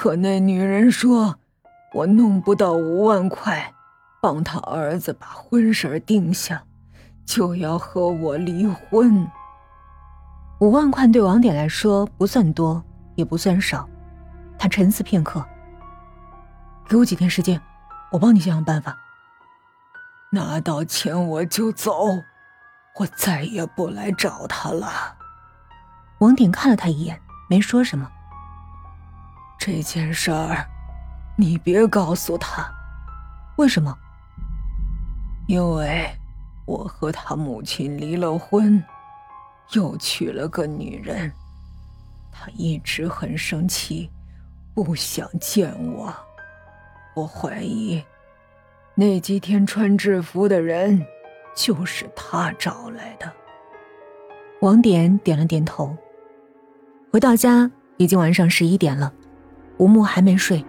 可那女人说，我弄不到五万块，帮他儿子把婚事定下，就要和我离婚。五万块对王典来说不算多，也不算少。他沉思片刻，给我几天时间，我帮你想想办法。拿到钱我就走，我再也不来找他了。王典看了他一眼，没说什么。这件事儿，你别告诉他。为什么？因为我和他母亲离了婚，又娶了个女人，他一直很生气，不想见我。我怀疑。那几天穿制服的人，就是他找来的。王典点了点头。回到家，已经晚上十一点了。吴木还没睡，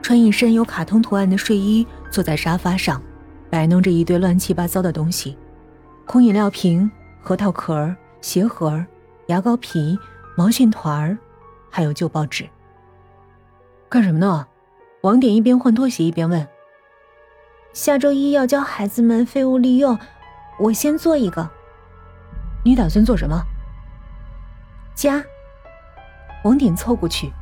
穿一身有卡通图案的睡衣，坐在沙发上，摆弄着一堆乱七八糟的东西：空饮料瓶、核桃壳、鞋盒、牙膏皮、毛线团还有旧报纸。干什么呢？王典一边换拖鞋一边问。下周一要教孩子们废物利用，我先做一个。你打算做什么？家。王典凑过去，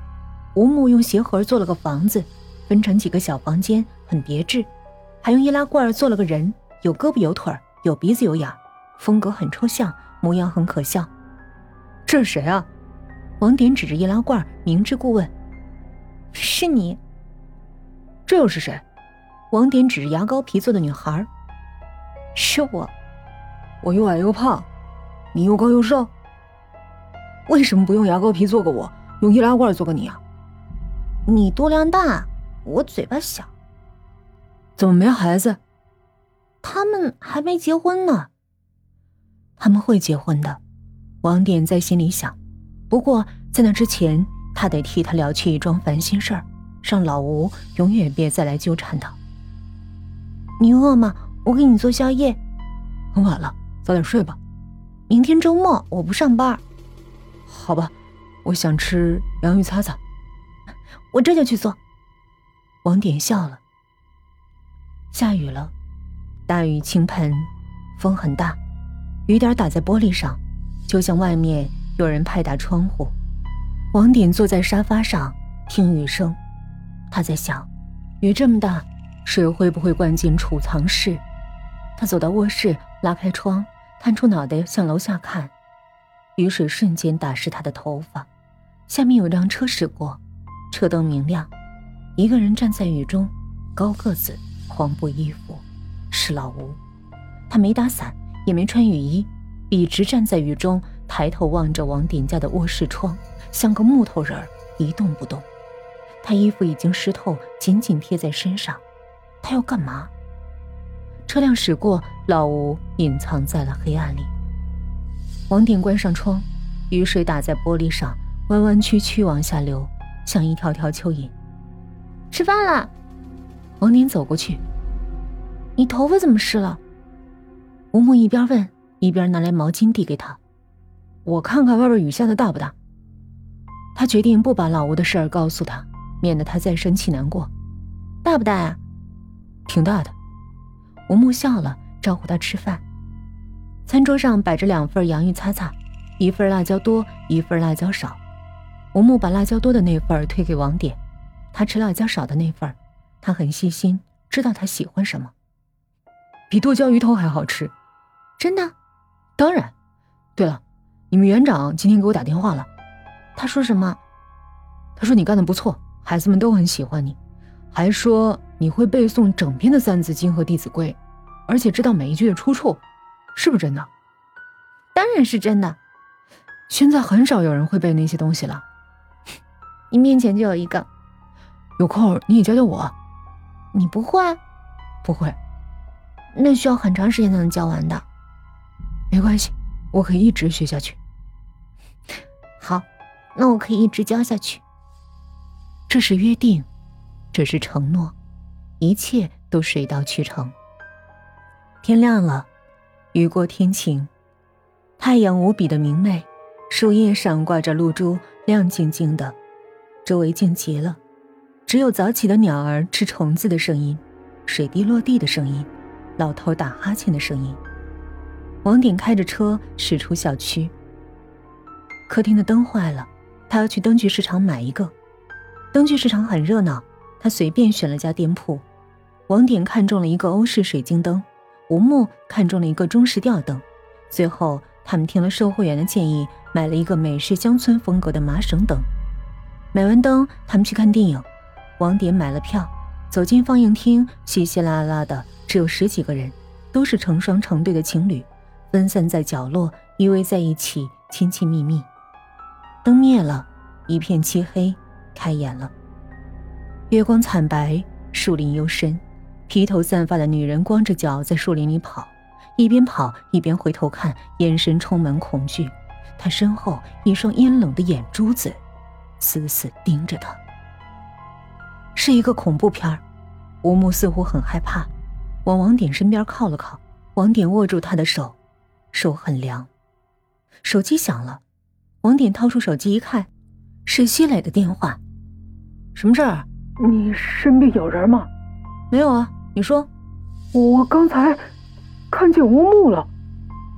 吴木用鞋盒做了个房子，分成几个小房间，很别致。还用易拉罐做了个人，有胳膊有腿有鼻子有眼，风格很抽象，模样很可笑。这是谁啊？王典指着易拉罐，明知故问：“是你？这又是谁？”王典指着牙膏皮做的女孩：“是我，我又矮又胖，你又高又瘦。为什么不用牙膏皮做个我，用易拉罐做个你啊？你肚量大，我嘴巴小。怎么没孩子？他们还没结婚呢。他们会结婚的。”王典在心里想。不过在那之前，他得替他了却一桩烦心事儿，让老吴永远别再来纠缠他。你饿吗？我给你做宵夜。很晚了，早点睡吧。明天周末我不上班。好吧，我想吃洋芋擦擦。我这就去做。王典笑了。下雨了，大雨倾盆，风很大，雨点打在玻璃上，就像外面有人拍打窗户。王典坐在沙发上听雨声，他在想，雨这么大。水会不会灌进储藏室？他走到卧室，拉开窗，探出脑袋向楼下看。雨水瞬间打湿他的头发。下面有辆车驶过，车灯明亮，一个人站在雨中，高个子，黄布衣服，是老吴。他没打伞，也没穿雨衣，笔直站在雨中，抬头望着王鼎家的卧室窗，像个木头人儿，一动不动。他衣服已经湿透，紧紧贴在身上。他要干嘛？车辆驶过，老吴隐藏在了黑暗里。王鼎关上窗，雨水打在玻璃上，弯弯曲曲往下流，像一条条蚯蚓。吃饭了。王宁走过去。你头发怎么湿了？吴木一边问，一边拿来毛巾递给他。我看看外边雨下的大不大。他决定不把老吴的事儿告诉他，免得他再生气难过。大不大呀？挺大的，吴木笑了，招呼他吃饭。餐桌上摆着两份洋芋擦擦，一份辣椒多，一份辣椒少。吴木把辣椒多的那份推给王典，他吃辣椒少的那份。他很细心，知道他喜欢什么，比剁椒鱼头还好吃。真的？当然。对了，你们园长今天给我打电话了，他说什么？他说你干的不错，孩子们都很喜欢你，还说。你会背诵整篇的《三字经》和《弟子规》，而且知道每一句的出处，是不是真的？当然是真的。现在很少有人会背那些东西了。你面前就有一个，有空你也教教我。你不会？不会。那需要很长时间才能教完的。没关系，我可以一直学下去。好，那我可以一直教下去。这是约定，这是承诺。一切都水到渠成。天亮了，雨过天晴，太阳无比的明媚，树叶上挂着露珠，亮晶晶的，周围静极了，只有早起的鸟儿吃虫子的声音，水滴落地的声音，老头打哈欠的声音。王鼎开着车驶出小区。客厅的灯坏了，他要去灯具市场买一个。灯具市场很热闹，他随便选了家店铺。王鼎看中了一个欧式水晶灯，吴木看中了一个中式吊灯。最后，他们听了售货员的建议，买了一个美式乡村风格的麻绳灯。买完灯，他们去看电影。王典买了票，走进放映厅，稀稀拉拉的，只有十几个人，都是成双成对的情侣，分散在角落，依偎在一起，亲亲密密。灯灭了，一片漆黑，开演了。月光惨白，树林幽深，披头散发的女人光着脚在树林里跑，一边跑一边回头看，眼神充满恐惧。她身后一双阴冷的眼珠子，死死盯着他。是一个恐怖片儿。吴木似乎很害怕，往王典身边靠了靠。王典握住他的手，手很凉。手机响了。王典掏出手机一看，是西磊的电话。什么事儿？你身边有人吗？没有啊，你说。我刚才看见吴木了。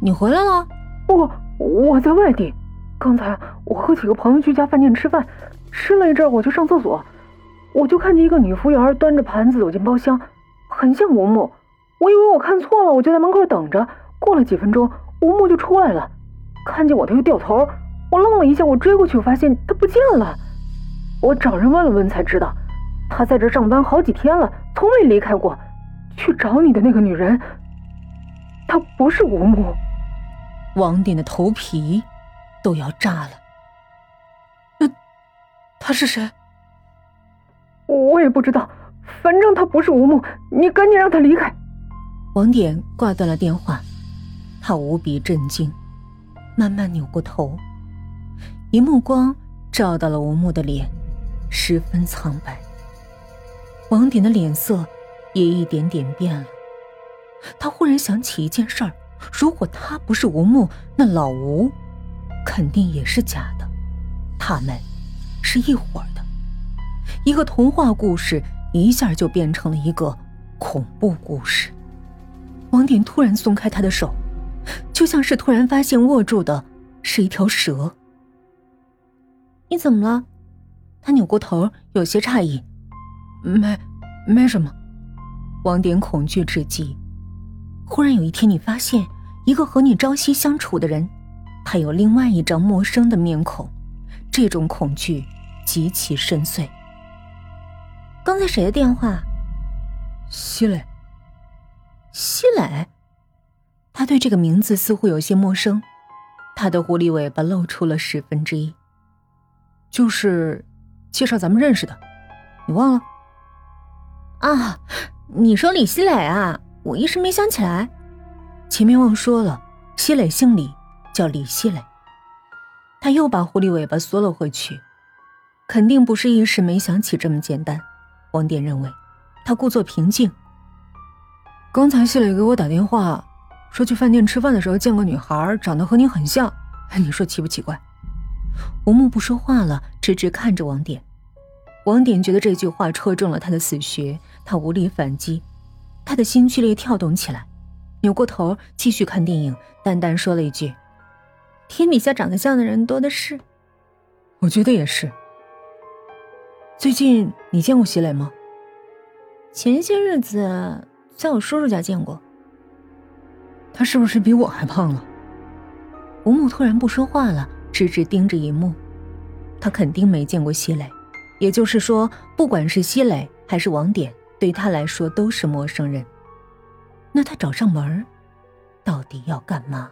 你回来了？不，我在外地。刚才我和几个朋友去家饭店吃饭，吃了一阵我就上厕所，我就看见一个女服务员端着盘子走进包厢，很像吴木。我以为我看错了，我就在门口等着。过了几分钟，吴木就出来了，看见我他又掉头。我愣了一下，我追过去，我发现他不见了。我找人问了问，才知道他在这上班好几天了，从未离开过。去找你的那个女人，她不是吴木。王典的头皮都要炸了。那他是谁？我也不知道，反正他不是吴木。你赶紧让他离开。王典挂断了电话，他无比震惊，慢慢扭过头。一目光照到了吴木的脸，十分苍白。王典的脸色也一点点变了。他忽然想起一件事儿：如果他不是吴木，那老吴肯定也是假的。他们是一伙的。一个童话故事一下就变成了一个恐怖故事。王典突然松开他的手，就像是突然发现握住的是一条蛇。你怎么了？他扭过头，有些诧异。没，没什么。王典恐惧至极。忽然有一天，你发现一个和你朝夕相处的人，他有另外一张陌生的面孔，这种恐惧极其深邃。刚才谁的电话？西磊。西磊。他对这个名字似乎有些陌生。他的狐狸尾巴露出了十分之一。就是介绍咱们认识的，你忘了？啊，你说李西磊啊，我一时没想起来。前面忘说了，西磊姓李，叫李希磊。他又把狐狸尾巴缩了回去，肯定不是一时没想起这么简单。王典认为，他故作平静。刚才希磊给我打电话，说去饭店吃饭的时候见个女孩，长得和你很像，你说奇不奇怪？吴木不说话了，直直看着王典。王典觉得这句话戳中了他的死穴，他无力反击，他的心剧烈跳动起来，扭过头继续看电影，淡淡说了一句：“天底下长得像的人多的是。”我觉得也是。最近你见过席磊吗？前些日子在我叔叔家见过。他是不是比我还胖了？吴木突然不说话了。直直盯着一幕，他肯定没见过西磊，也就是说，不管是西磊还是王典，对他来说都是陌生人。那他找上门到底要干嘛？